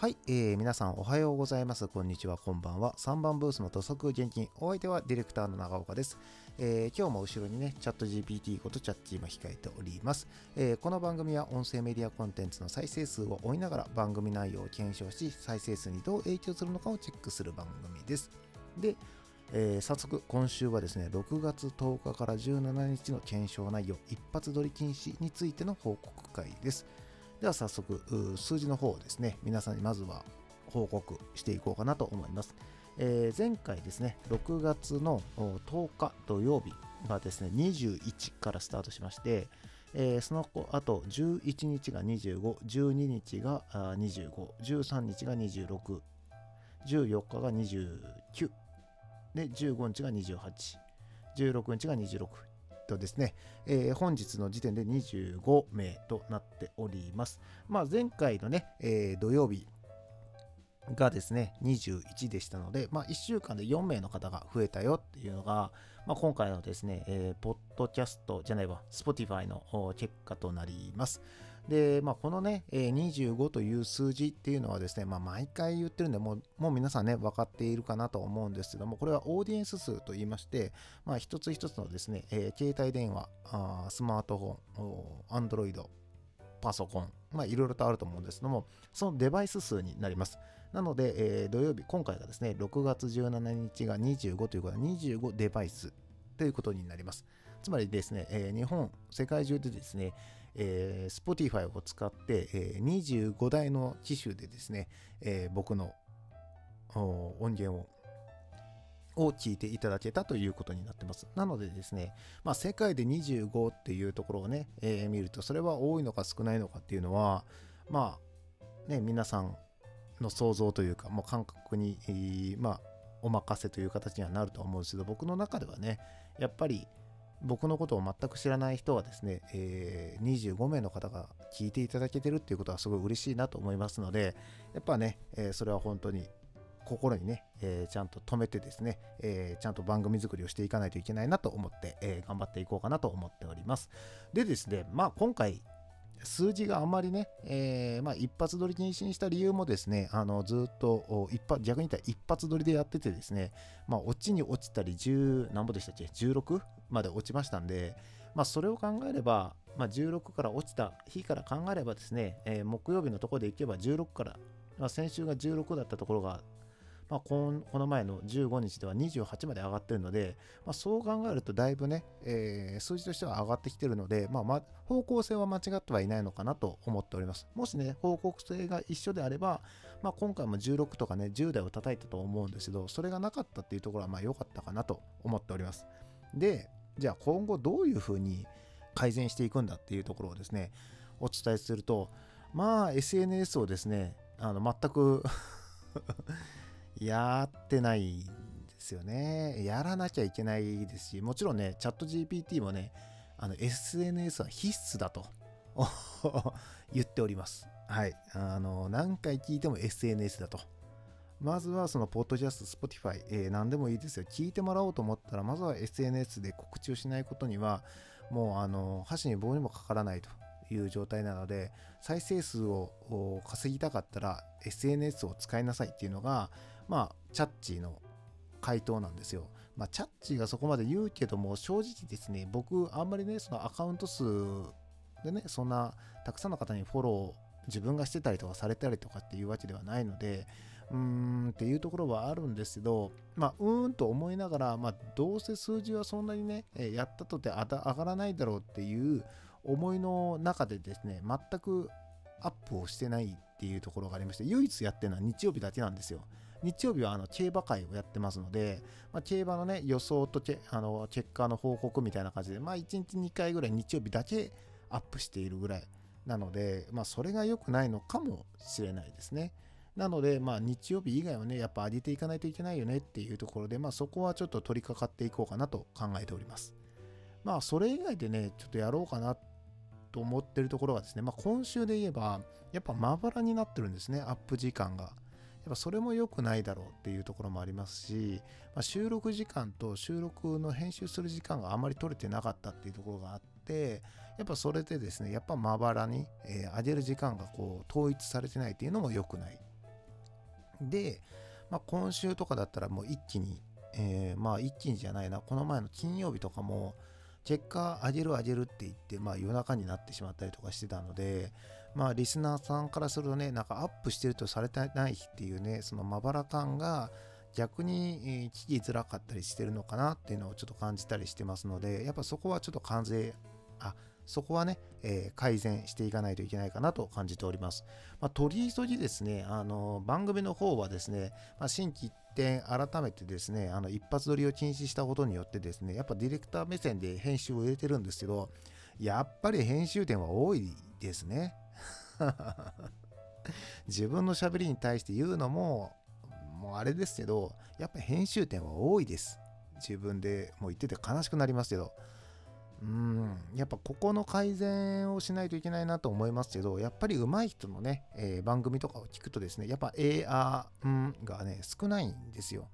はい、えー、皆さんおはようございます。こんにちは、こんばんは。3番ブースの土足現金。お相手はディレクターの長岡です。えー、今日も後ろにね、チャット GPT ことチャッチーも控えております、えー、この番組は音声メディアコンテンツの再生数を追いながら番組内容を検証し、再生数にどう影響するのかをチェックする番組です。で、えー、早速今週はですね6月10日から17日の検証内容一発撮り禁止についての報告会ですでは早速数字の方をですね皆さんにまずは報告していこうかなと思います、えー、前回ですね6月の10日土曜日がですね21からスタートしましてえー、その後あと11日が25、12日が25、13日が26、14日が29、で15日が28、16日が26とですね、えー、本日の時点で25名となっております。まあ、前回のね、えー、土曜日がですね、21でしたので、まあ、1週間で4名の方が増えたよっていうのが、まあ、今回のですね、えー、ポッドキャストじゃないわ、Spotify の結果となります。で、まあ、このね、25という数字っていうのはですね、まあ、毎回言ってるんで、もうもう皆さんね、分かっているかなと思うんですけども、これはオーディエンス数と言いまして、まあ、一つ一つのですね、えー、携帯電話、あスマートフォン、アンドロイド、パソコン、まあ、いろいろとあると思うんですけども、そのデバイス数になります。なので、えー、土曜日、今回がですね、6月17日が25ということは25デバイスということになります。つまりですね、えー、日本、世界中でですね、えー、Spotify を使って、えー、25台の機種でですね、えー、僕の音源をを聞いていただけたということになってます。なのでですね、まあ、世界で25っていうところをね、えー、見ると、それは多いのか少ないのかっていうのは、まあ、ね、皆さんの想像というか、もう感覚に、まあ、お任せという形にはなると思うんですけど、僕の中ではね、やっぱり、僕のことを全く知らない人はですね、えー、25名の方が聞いていただけてるっていうことはすごい嬉しいなと思いますので、やっぱね、えー、それは本当に心にね、えー、ちゃんと止めてですね、えー、ちゃんと番組作りをしていかないといけないなと思って、えー、頑張っていこうかなと思っております。でですね、まあ今回、数字があんまりね、えー、まあ、一発撮り禁止にした理由もですね、あのずっと一発逆に言ったら一発撮りでやっててですね、まあ、落ちに落ちたり10、何ぼでしたっけ ?16 まで落ちましたんで、まあ、それを考えれば、まあ、16から落ちた日から考えればですね、えー、木曜日のところでいけば16から、まあ、先週が16だったところがまあ、この前の15日では28まで上がってるので、まあ、そう考えるとだいぶね、えー、数字としては上がってきてるので、まあ、ま方向性は間違ってはいないのかなと思っております。もしね、方向性が一緒であれば、まあ、今回も16とかね、10台を叩いたと思うんですけど、それがなかったっていうところは良かったかなと思っております。で、じゃあ今後どういうふうに改善していくんだっていうところをですね、お伝えすると、まあ SNS をですね、あの全く やってないんですよね。やらなきゃいけないですし、もちろんね、チャット GPT もね、あの SNS は必須だと 言っております。はい。あの、何回聞いても SNS だと。まずはそのポッドキャスト、Spotify、えー、何でもいいですよ。聞いてもらおうと思ったら、まずは SNS で告知をしないことには、もうあの箸に棒にもかからないという状態なので、再生数を稼ぎたかったら SNS を使いなさいっていうのが、まあ、チャッチーの回答なんですよ。まあ、チャッチーがそこまで言うけども、正直ですね、僕、あんまりね、そのアカウント数でね、そんなたくさんの方にフォロー、自分がしてたりとかされたりとかっていうわけではないので、うーんっていうところはあるんですけど、まあ、うーんと思いながら、まあ、どうせ数字はそんなにね、やったとて上がらないだろうっていう思いの中でですね、全くアップをしてないっていうところがありまして、唯一やってるのは日曜日だけなんですよ。日曜日はあの競馬会をやってますので、まあ、競馬のね、予想とあの結果の報告みたいな感じで、まあ、1日2回ぐらい日曜日だけアップしているぐらいなので、まあ、それが良くないのかもしれないですね。なので、まあ、日曜日以外はね、やっぱ上げていかないといけないよねっていうところで、まあ、そこはちょっと取り掛かっていこうかなと考えております。まあ、それ以外でね、ちょっとやろうかなと思ってるところがですね、まあ、今週で言えば、やっぱまばらになってるんですね、アップ時間が。やっぱそれも良くないだろうっていうところもありますし、まあ、収録時間と収録の編集する時間があまり取れてなかったっていうところがあって、やっぱそれでですね、やっぱまばらに、えー、上げる時間がこう統一されてないっていうのも良くない。で、まあ、今週とかだったらもう一気に、えー、まあ一気にじゃないな、この前の金曜日とかも、結果上げる上げるって言って、まあ夜中になってしまったりとかしてたので、まあリスナーさんからするとね、なんかアップしてるとされてない日っていうね、そのまばら感が逆に聞きづらかったりしてるのかなっていうのをちょっと感じたりしてますので、やっぱそこはちょっと完全、あ、そこはね、えー、改善していかないといけないかなと感じております。まあ、取り急ぎですね、あの番組の方はですね、まあ、新規点改めてですね、あの一発撮りを禁止したことによってですね、やっぱディレクター目線で編集を入れてるんですけど、やっぱり編集点は多いですね。自分のしゃべりに対して言うのも、もうあれですけど、やっぱり編集点は多いです。自分でもう言ってて悲しくなりますけど。うん、やっぱここの改善をしないといけないなと思いますけど、やっぱり上手い人のね、えー、番組とかを聞くとですね、やっぱ AR、うん、がね、少ないんですよ。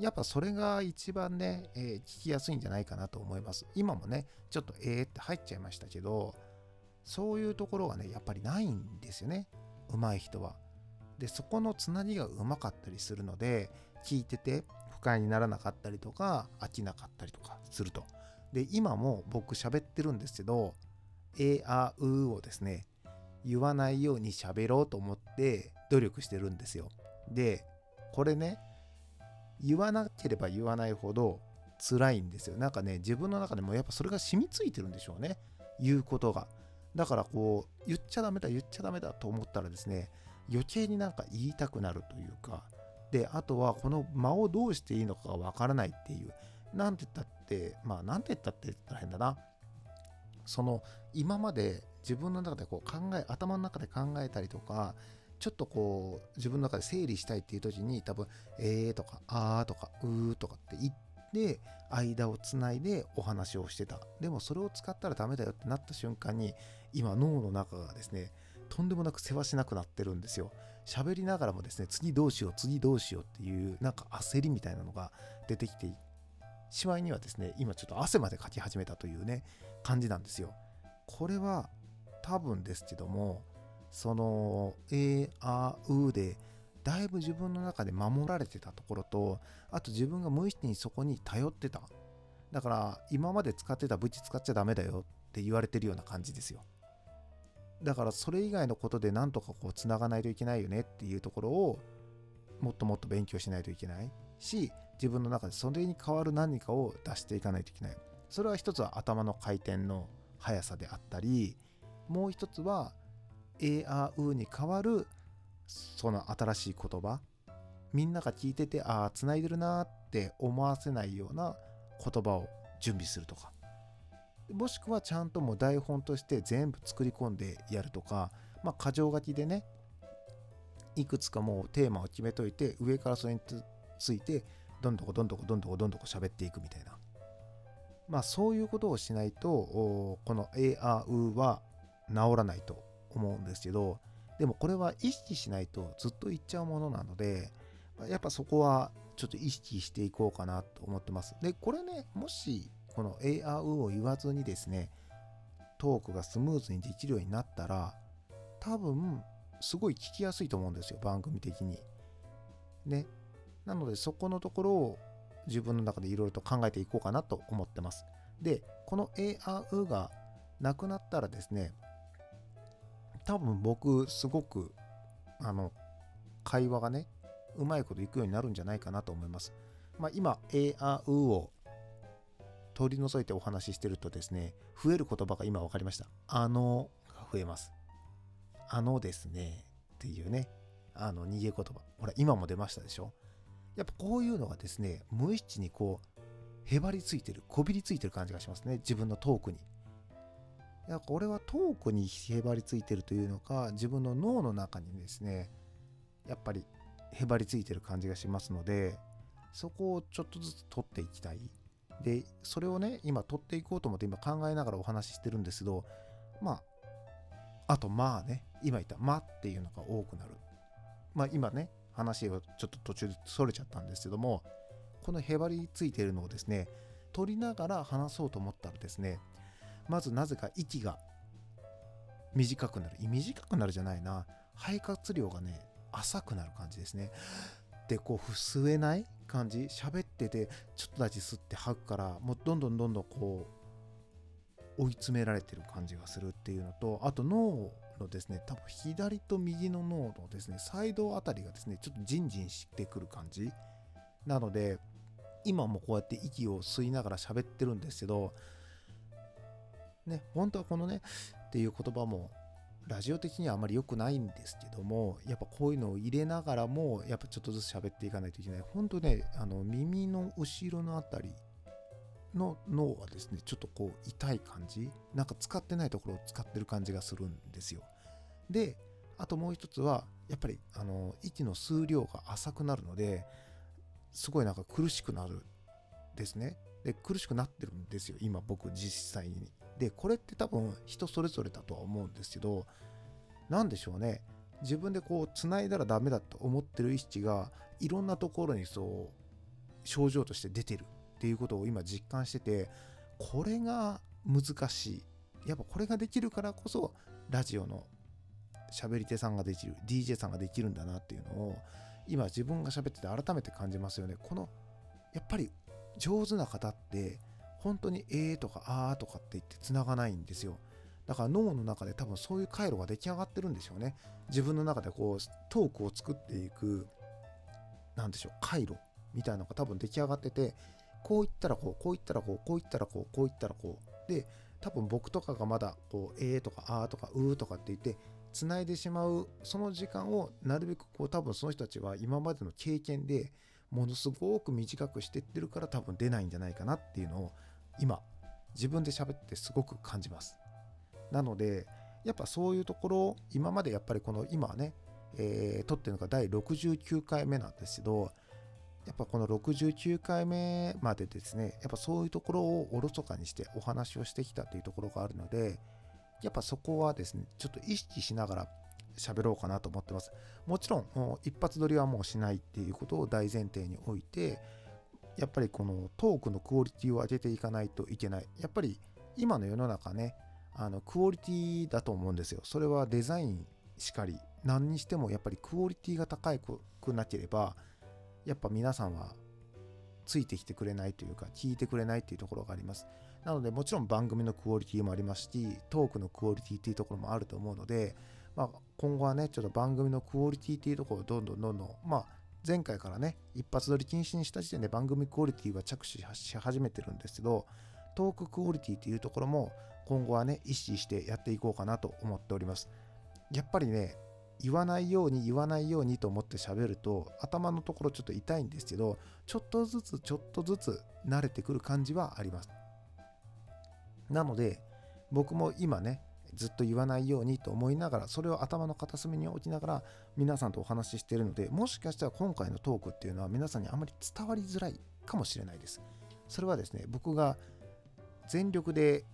やっぱそれが一番ね、えー、聞きやすいんじゃないかなと思います。今もね、ちょっとえーって入っちゃいましたけど、そういうところがね、やっぱりないんですよね。上手い人は。で、そこのつなぎがうまかったりするので、聞いてて不快にならなかったりとか、飽きなかったりとかすると。で、今も僕喋ってるんですけど、えあうをですね、言わないように喋ろうと思って努力してるんですよ。で、これね、言わなければ言わないほど辛いんですよ。なんかね、自分の中でもやっぱそれが染みついてるんでしょうね。言うことが。だからこう、言っちゃダメだ、言っちゃダメだと思ったらですね、余計になんか言いたくなるというか、で、あとはこの間をどうしていいのかがわからないっていう、なんて言ったって、まあ、なんて言ったって言ったら変だな。その、今まで自分の中でこう考え、頭の中で考えたりとか、ちょっとこう、自分の中で整理したいっていう時に、多分、えーとか、あーとか、うーとかって言って、間をつないでお話をしてた。でもそれを使ったらダメだよってなった瞬間に、今脳の中がですね、とんでもなく世話しなくなってるんですよ。喋りながらもですね、次どうしよう、次どうしようっていう、なんか焦りみたいなのが出てきてしまいにはですね、今ちょっと汗までかき始めたというね、感じなんですよ。これは多分ですけども、その、えあうで、だいぶ自分の中で守られてたところと、あと自分が無意識にそこに頼ってた。だから、今まで使ってた武器使っちゃダメだよって言われてるような感じですよ。だから、それ以外のことでなんとかこう、つながないといけないよねっていうところを、もっともっと勉強しないといけないし、自分の中でそれに代わる何かを出していかないといけない。それは一つは頭の回転の速さであったり、もう一つは A、A、U に代わるその新しい言葉。みんなが聞いてて、ああ、繋いでるなって思わせないような言葉を準備するとか。もしくはちゃんともう台本として全部作り込んでやるとか、まあ、箇条書きでね、いくつかもうテーマを決めといて、上からそれについてどんどこどんどこどんどこどんどこ喋っていくみたいな。まあそういうことをしないと、この ARU は治らないと思うんですけど、でもこれは意識しないとずっと言っちゃうものなので、やっぱそこはちょっと意識していこうかなと思ってます。で、これね、もしこの ARU を言わずにですね、トークがスムーズにできるようになったら、多分、すごい聞きやすいと思うんですよ、番組的に。ね。なのでそこのところを自分の中でいろいろと考えていこうかなと思ってます。で、この ARU がなくなったらですね、多分僕すごくあの会話がね、うまいこといくようになるんじゃないかなと思います。まあ、今 ARU を取り除いてお話ししてるとですね、増える言葉が今分かりました。あのが増えます。あのですねっていうね、あの逃げ言葉。ほら、今も出ましたでしょやっぱこういうのがですね、無意識にこう、へばりついてる、こびりついてる感じがしますね。自分のトークに。いや、これはトークにへばりついてるというのか、自分の脳の中にですね、やっぱりへばりついてる感じがしますので、そこをちょっとずつ取っていきたい。で、それをね、今取っていこうと思って今考えながらお話ししてるんですけど、まあ、あとまあね、今言ったまっていうのが多くなる。まあ今ね、話をちょっと途中でそれちゃったんですけども、このへばりついているのをですね、取りながら話そうと思ったらですね、まずなぜか息が短くなる。短くなるじゃないな。肺活量がね、浅くなる感じですね。でこう吸えない感じ？喋っててちょっとだけ吸って吐くからもうどんどんどんどんこう追い詰められてる感じがするっていうのとあと脳のですね多分左と右の脳のですねサイドあたりがですねちょっとジンジンしてくる感じなので今もこうやって息を吸いながら喋ってるんですけどね本当はこのねっていう言葉もラジオ的にはあまり良くないんですけどもやっぱこういうのを入れながらもやっぱちょっとずつ喋っていかないといけない。本当ねあの耳の後ろのあたりの脳はですねちょっとこう痛い感じなんか使ってないところを使ってる感じがするんですよ。であともう一つはやっぱりあの息の数量が浅くなるのですごいなんか苦しくなるですね。で苦しくなってるんですよ今僕実際に。でこれって多分人それぞれだとは思うんですけど何でしょうね。自分でこう繋いだらダメだと思ってる意識がいろんなところにそう症状として出てる。っていうことを今実感しててこれが難しいやっぱこれができるからこそラジオの喋り手さんができる DJ さんができるんだなっていうのを今自分が喋ってて改めて感じますよねこのやっぱり上手な方って本当にえーとかあーとかって言って繋がないんですよ。だから脳の中で多分そういう回路が出来上がってるんでしょうね。自分の中でこうトークを作っていく、なんでしょう、回路みたいなのが多分出来上がってて、こう言ったらこう、こう言ったらこう、こう言ったらこう、こう言ったらこう。で、多分僕とかがまだこう、えーとかあーとかうーとかって言って、繋いでしまうその時間をなるべくこう多分その人たちは今までの経験でものすごく短くしてってるから多分出ないんじゃないかなっていうのを今自分で喋ってすごく感じますなのでやっぱそういうところ今までやっぱりこの今ね、えー、撮ってるのが第69回目なんですけどやっぱこの69回目までですねやっぱそういうところをおろそかにしてお話をしてきたというところがあるのでやっぱそこはですねちょっと意識しながら喋ろうかなと思ってますもちろん一発撮りはもうしないっていうことを大前提においてやっぱりこのトークのクオリティを上げていかないといけない。やっぱり今の世の中ね、あのクオリティだと思うんですよ。それはデザインしかり、何にしてもやっぱりクオリティが高くなければ、やっぱ皆さんはついてきてくれないというか、聞いてくれないっていうところがあります。なので、もちろん番組のクオリティもありますし、トークのクオリティっていうところもあると思うので、まあ、今後はね、ちょっと番組のクオリティっていうところをどんどんどんどん、まあ、前回からね、一発撮り禁止にした時点で番組クオリティは着手し始めてるんですけど、トーククオリティっていうところも今後はね、意識してやっていこうかなと思っております。やっぱりね、言わないように言わないようにと思って喋ると頭のところちょっと痛いんですけどちょっとずつちょっとずつ慣れてくる感じはあります。なので僕も今ねずっと言わないようにと思いながらそれを頭の片隅に置きながら皆さんとお話ししているのでもしかしたら今回のトークっていうのは皆さんにあまり伝わりづらいかもしれないです。それはですね僕が全力で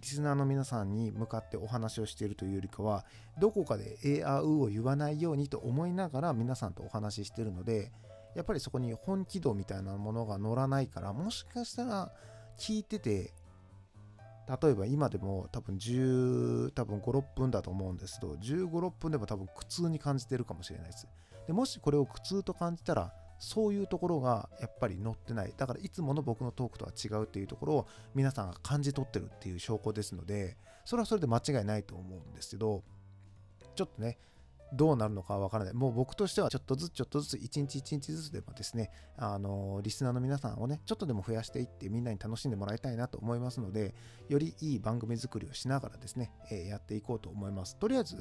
リスナーの皆さんに向かってお話をしているというよりかはどこかで「えあう」を言わないようにと思いながら皆さんとお話ししているのでやっぱりそこに本気度みたいなものが乗らないからもしかしたら聞いてて例えば今でも多分10多分56分だと思うんですけど15、6分でも多分苦痛に感じてるかもしれないです。でもしこれを苦痛と感じたらそういうところがやっぱり載ってないだからいつもの僕のトークとは違うっていうところを皆さんが感じ取ってるっていう証拠ですのでそれはそれで間違いないと思うんですけどちょっとねどうなるのかわからない。もう僕としてはちょっとずつちょっとずつ一日一日ずつでもですね、あの、リスナーの皆さんをね、ちょっとでも増やしていってみんなに楽しんでもらいたいなと思いますので、よりいい番組作りをしながらですね、えー、やっていこうと思います。とりあえず、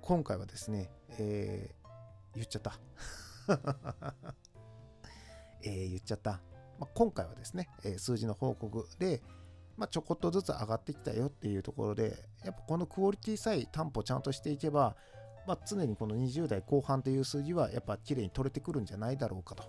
今回はですね、えー、言っちゃった。えー、言っちゃった。まあ、今回はですね、え数字の報告で、まあ、ちょこっとずつ上がってきたよっていうところで、やっぱこのクオリティさえ担保ちゃんとしていけば、まあ、常にこの20代後半という数字はやっぱ綺麗に取れてくるんじゃないだろうかと。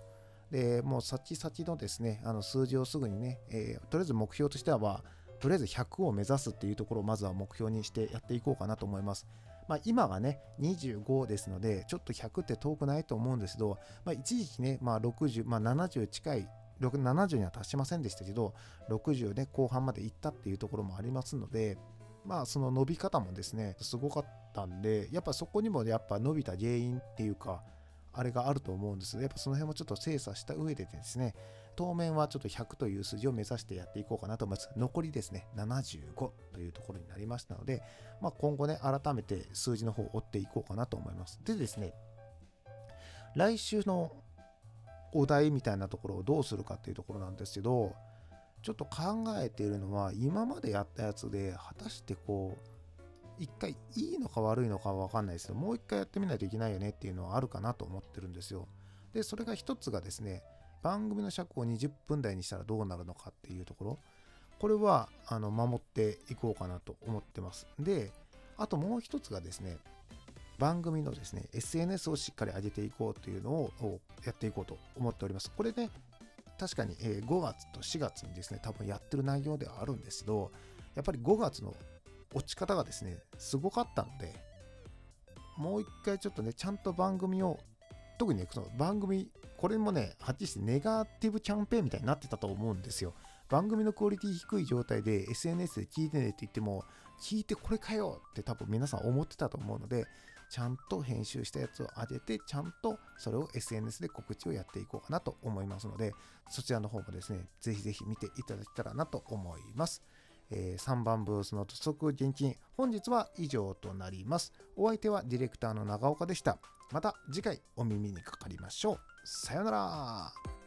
で、もう先々のですね、あの数字をすぐにね、えー、とりあえず目標としては、とりあえず100を目指すっていうところをまずは目標にしてやっていこうかなと思います。まあ、今がね、25ですので、ちょっと100って遠くないと思うんですけど、まあ、一時期ね、まあ、60、まあ、70近い、70には達しませんでしたけど、60ね、後半まで行ったっていうところもありますので、まあその伸び方もですねすごかったんでやっぱそこにもやっぱ伸びた原因っていうかあれがあると思うんです。やっぱその辺もちょっと精査した上でですね当面はちょっと100という数字を目指してやっていこうかなと思います。残りですね75というところになりましたので、まあ、今後ね改めて数字の方を追っていこうかなと思います。でですね来週のお題みたいなところをどうするかっていうところなんですけどちょっと考えているのは今までやったやつで果たしてこう一回いいのか悪いのかは分かんないですけどもう一回やってみないといけないよねっていうのはあるかなと思ってるんですよ。でそれが一つがですね番組の尺を20分台にしたらどうなるのかっていうところこれはあの守っていこうかなと思ってます。であともう一つがですね番組のですね SNS をしっかり上げていこうというのをやっていこうと思っております。これね確かに5月と4月にですね多分やってる内容ではあるんですけどやっぱり5月の落ち方がですねすごかったのでもう一回ちょっとねちゃんと番組を特にねその番組これもねはっきりしてネガティブキャンペーンみたいになってたと思うんですよ番組のクオリティ低い状態で SNS で聞いてねって言っても聞いてこれかよって多分皆さん思ってたと思うのでちゃんと編集したやつを上げて、ちゃんとそれを SNS で告知をやっていこうかなと思いますので、そちらの方もですね、ぜひぜひ見ていただけたらなと思います。えー、3番ブースの土足現金、本日は以上となります。お相手はディレクターの長岡でした。また次回お耳にかかりましょう。さようなら。